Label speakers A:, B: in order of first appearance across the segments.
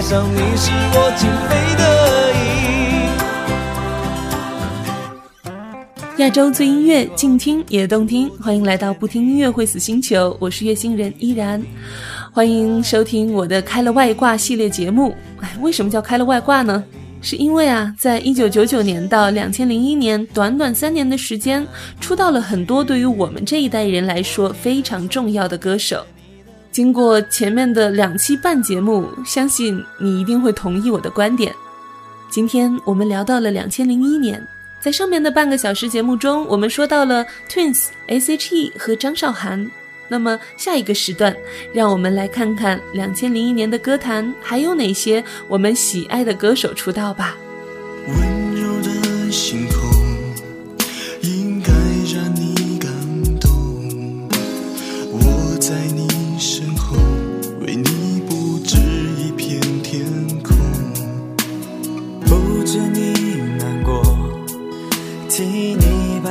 A: 爱上你是我情非得
B: 已。亚洲最音乐，静听也动听，欢迎来到不听音乐会死星球，我是月星人依然，欢迎收听我的开了外挂系列节目。哎，为什么叫开了外挂呢？是因为啊，在一九九九年到两千零一年短短三年的时间，出道了很多对于我们这一代人来说非常重要的歌手。经过前面的两期半节目，相信你一定会同意我的观点。今天我们聊到了两千零一年，在上面的半个小时节目中，我们说到了 Twins、S.H.E 和张韶涵。那么下一个时段，让我们来看看两千零一年的歌坛还有哪些我们喜爱的歌手出道吧。
C: 温柔的星空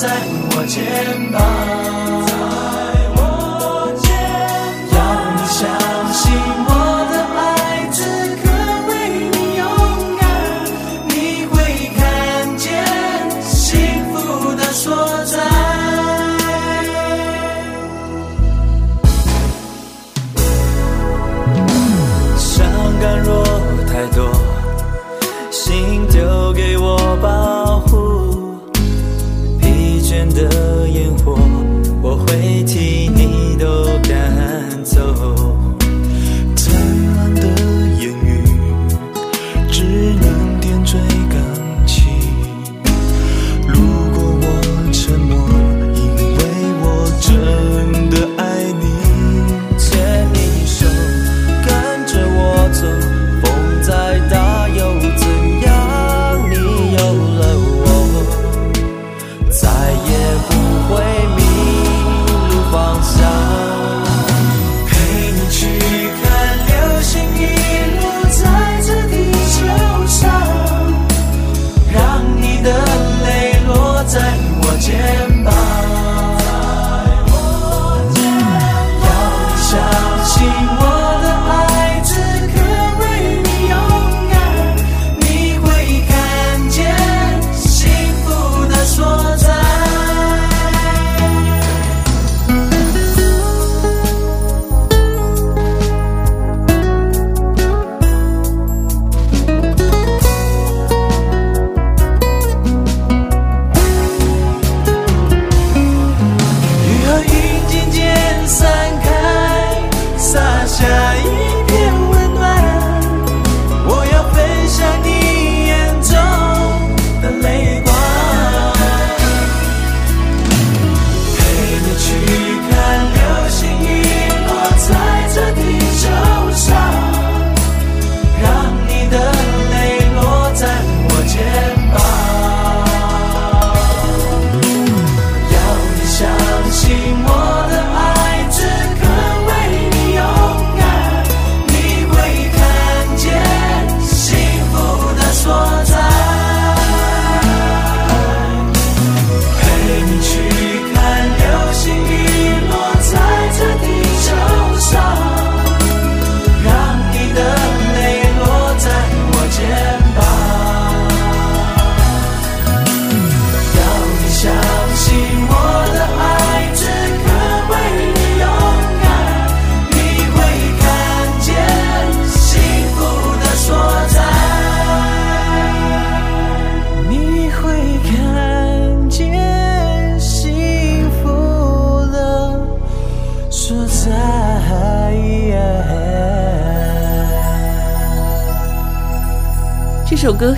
C: 在我肩膀，会
B: 停。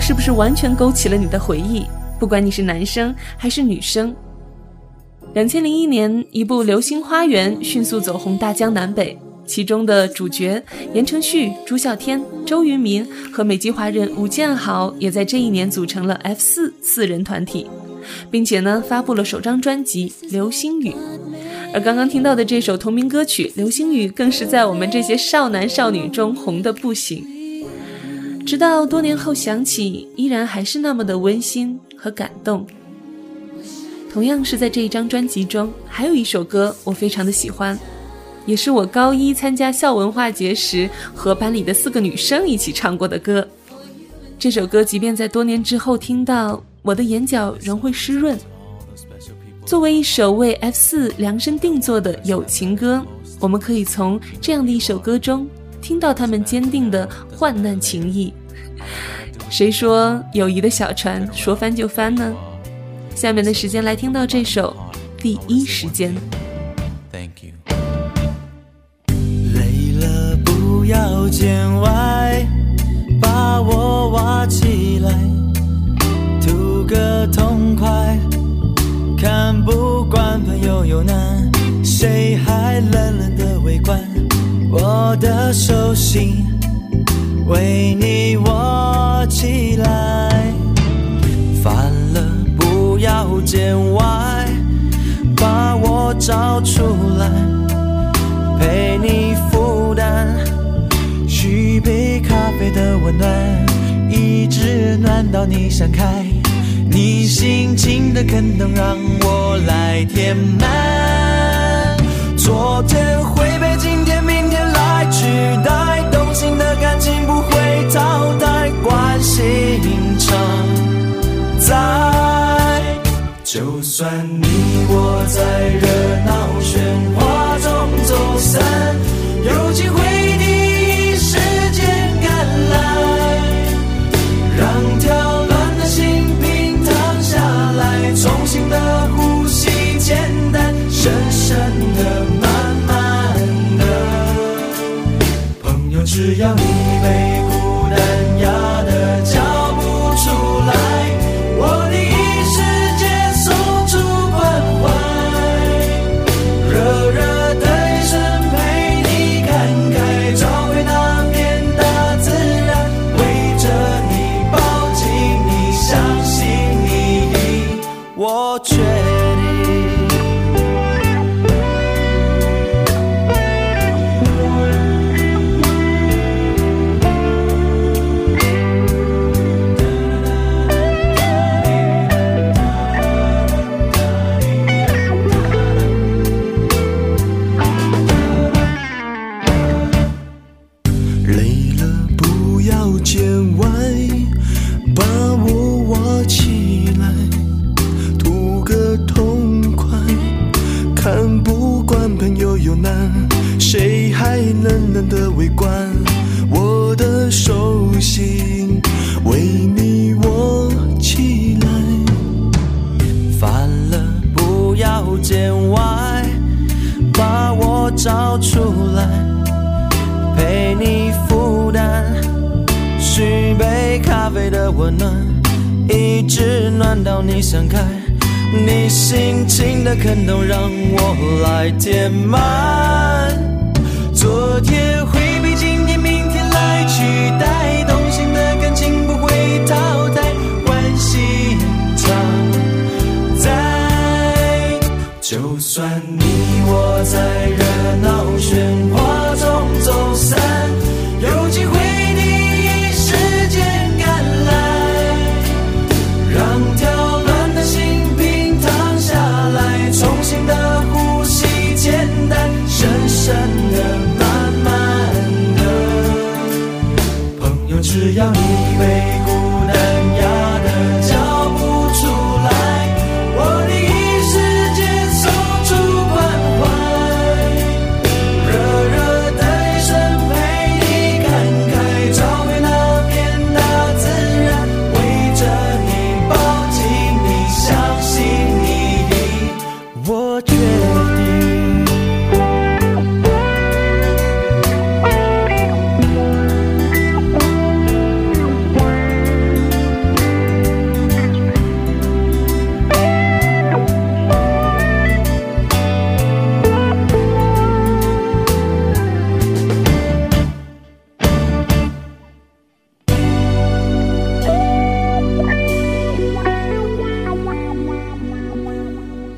B: 是不是完全勾起了你的回忆？不管你是男生还是女生。两千零一年，一部《流星花园》迅速走红大江南北，其中的主角言承旭、朱孝天、周渝民和美籍华人吴建豪也在这一年组成了 F 四四人团体，并且呢发布了首张专辑《流星雨》。而刚刚听到的这首同名歌曲《流星雨》，更是在我们这些少男少女中红的不行。直到多年后想起，依然还是那么的温馨和感动。同样是在这一张专辑中，还有一首歌我非常的喜欢，也是我高一参加校文化节时和班里的四个女生一起唱过的歌。这首歌即便在多年之后听到，我的眼角仍会湿润。作为一首为 F 四量身定做的友情歌，我们可以从这样的一首歌中听到他们坚定的患难情谊。谁说友谊的小船说翻就翻呢？下面的时间来听到这首《第一时间》。
A: Thank you。累了不要见外，把我挖起来，图个痛快。看不惯朋友有难，谁还冷冷？我的手心为你握起来，烦了不。要见外，把我找出来，陪你负担，续杯咖啡的温暖，一直暖到你想开，你心情的坑洞让我来填满。昨天会被今天、明天取代，动心的感情不会淘汰，关心常在。就算你我在热闹喧哗中走散，有机会友，只见外，把我找出来。陪你负担，续杯咖啡的温暖，一直暖到你想开，你心情的坑洞让我来填满。昨天会被今天、明天来取代，动心的感情不会淘你以为，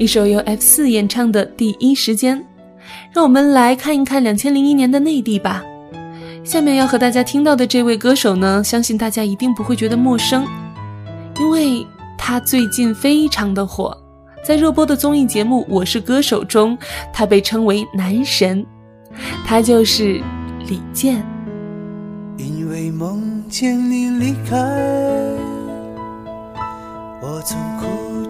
B: 一首由 F 四演唱的《第一时间》，让我们来看一看两千零一年的内地吧。下面要和大家听到的这位歌手呢，相信大家一定不会觉得陌生，因为他最近非常的火，在热播的综艺节目《我是歌手》中，他被称为男神，他就是李健。
A: 因为梦见你离开，我从哭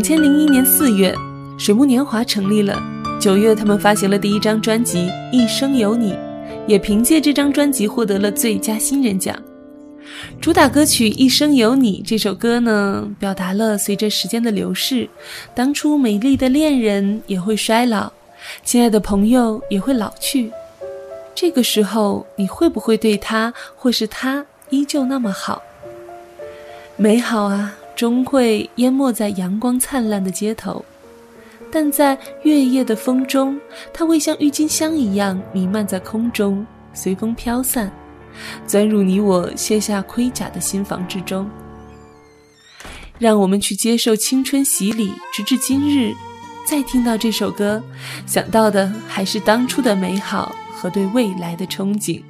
B: 两千零一年四月，水木年华成立了。九月，他们发行了第一张专辑《一生有你》，也凭借这张专辑获得了最佳新人奖。主打歌曲《一生有你》这首歌呢，表达了随着时间的流逝，当初美丽的恋人也会衰老，亲爱的朋友也会老去。这个时候，你会不会对他或是他依旧那么好？美好啊，终会淹没在阳光灿烂的街头，但在月夜的风中，它会像郁金香一样弥漫在空中，随风飘散，钻入你我卸下盔甲的心房之中。让我们去接受青春洗礼，直至今日，再听到这首歌，想到的还是当初的美好和对未来的憧憬。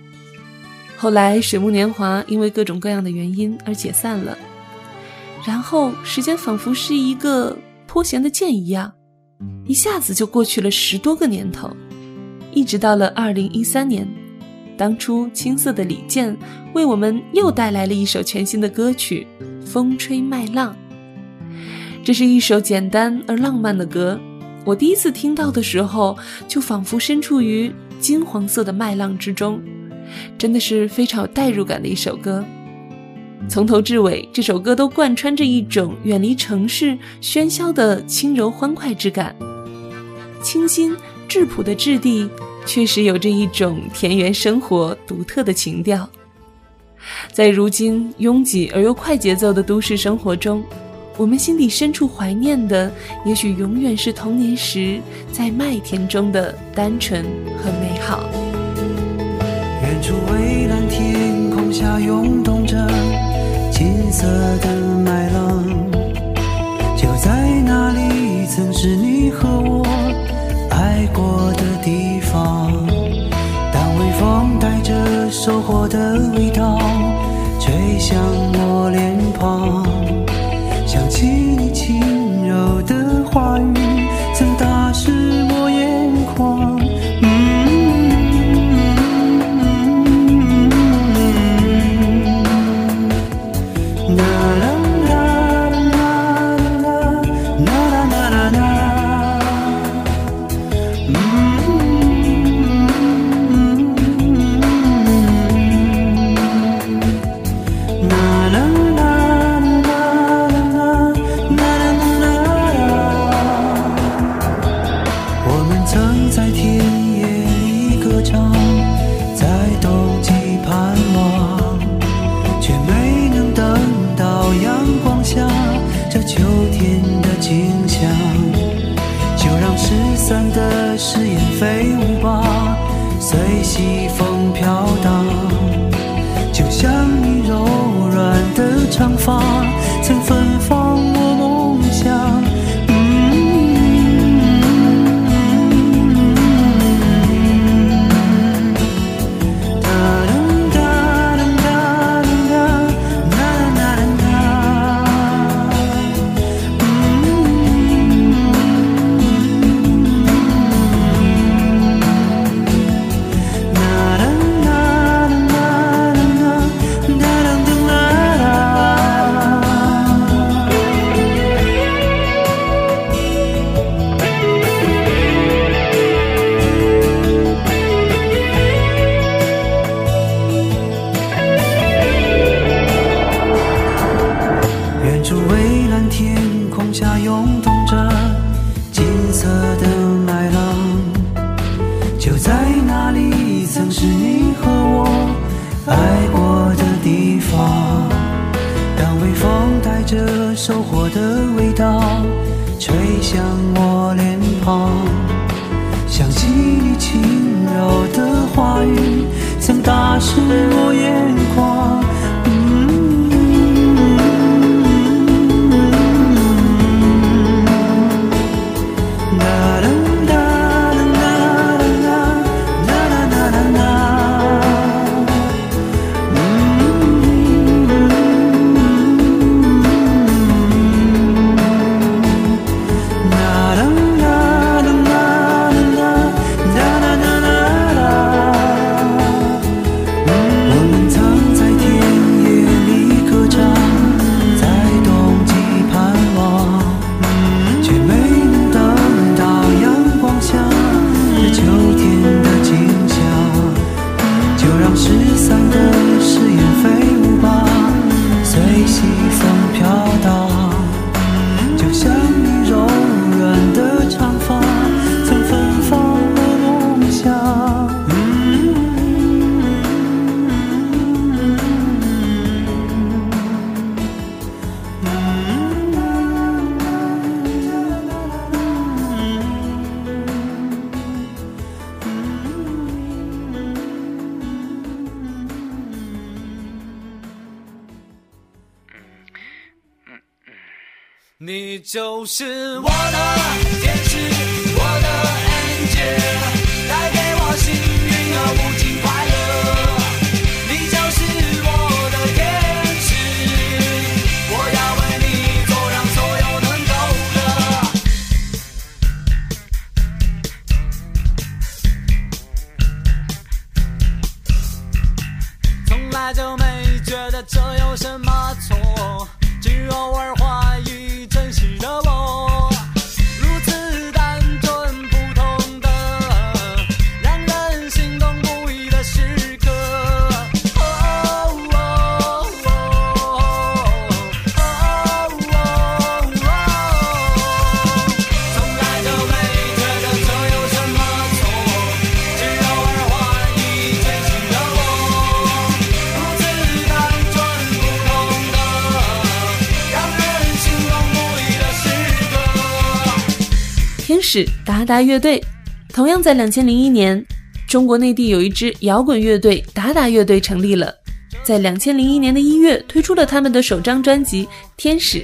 B: 后来，水木年华因为各种各样的原因而解散了。然后，时间仿佛是一个脱弦的箭一样，一下子就过去了十多个年头，一直到了二零一三年，当初青涩的李健为我们又带来了一首全新的歌曲《风吹麦浪》。这是一首简单而浪漫的歌，我第一次听到的时候，就仿佛身处于金黄色的麦浪之中，真的是非常有代入感的一首歌。从头至尾，这首歌都贯穿着一种远离城市喧嚣的轻柔欢快之感，清新质朴的质地，确实有着一种田园生活独特的情调。在如今拥挤而又快节奏的都市生活中，我们心底深处怀念的，也许永远是童年时在麦田中的单纯和美好。
D: 远处蔚蓝天空下涌动着。色的麦浪，就在那里，曾是你和我爱过的地方。当微风带着收获的味道，收获的味道吹向我脸庞想起你轻柔的话语曾打湿我眼
E: 失散的
B: 达乐队。同样在两千零一年，中国内地有一支摇滚乐队达达乐队成立了，在两千零一年的一月推出了他们的首张专辑《天使》，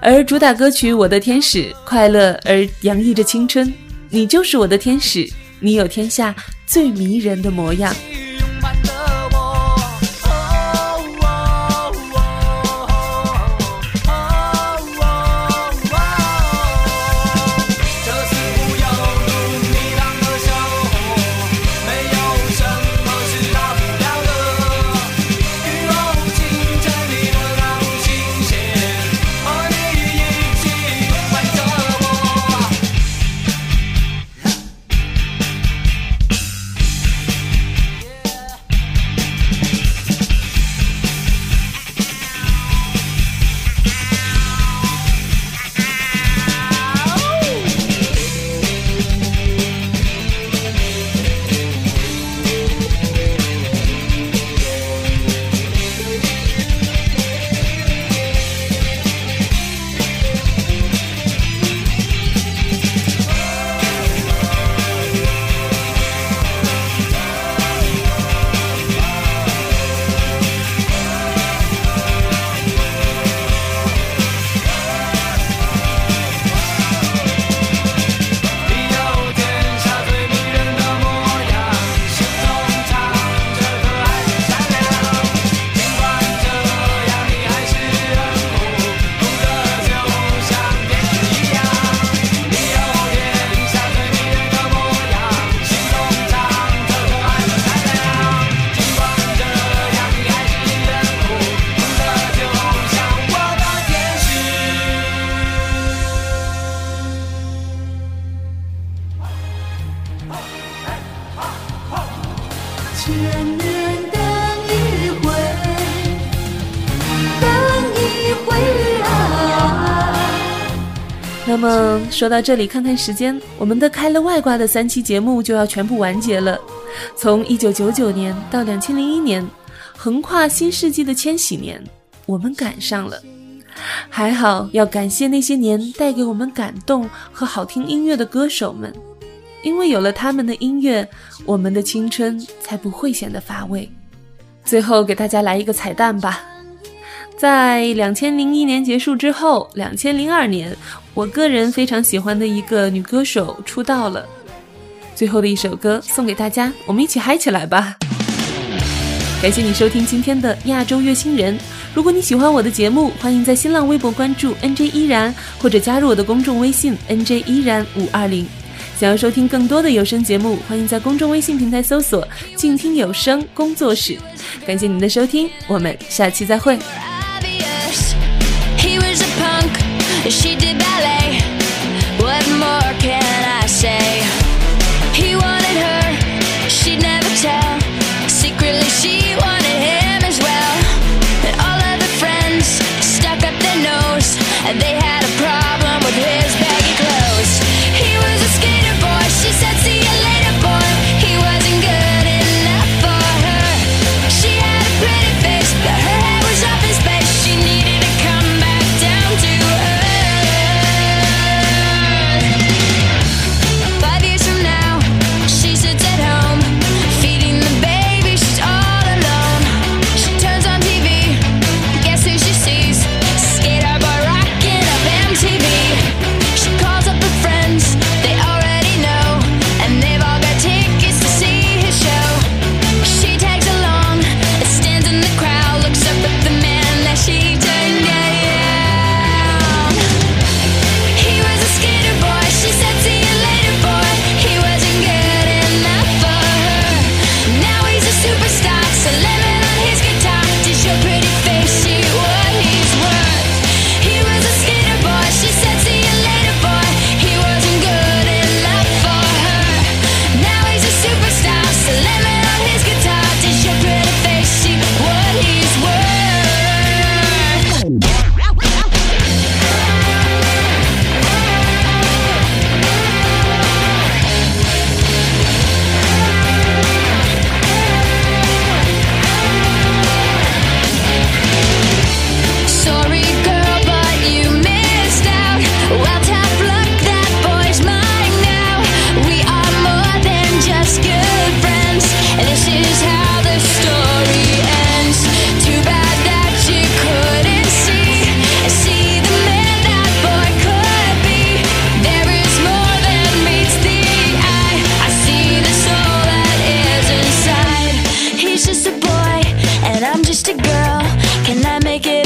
B: 而主打歌曲《我的天使》快乐而洋溢着青春，你就是我的天使，你有天下最迷人的模样。说到这里，看看时间，我们的开了外挂的三期节目就要全部完结了。从一九九九年到两千零一年，横跨新世纪的千禧年，我们赶上了。还好，要感谢那些年带给我们感动和好听音乐的歌手们，因为有了他们的音乐，我们的青春才不会显得乏味。最后给大家来一个彩蛋吧，在两千零一年结束之后，两千零二年。我个人非常喜欢的一个女歌手出道了，最后的一首歌送给大家，我们一起嗨起来吧！感谢你收听今天的亚洲乐星人。如果你喜欢我的节目，欢迎在新浪微博关注 NJ 依然，或者加入我的公众微信 NJ 依然五二零。想要收听更多的有声节目，欢迎在公众微信平台搜索“静听有声工作室”。感谢您的收听，我们下期再会。She did ballet. Make it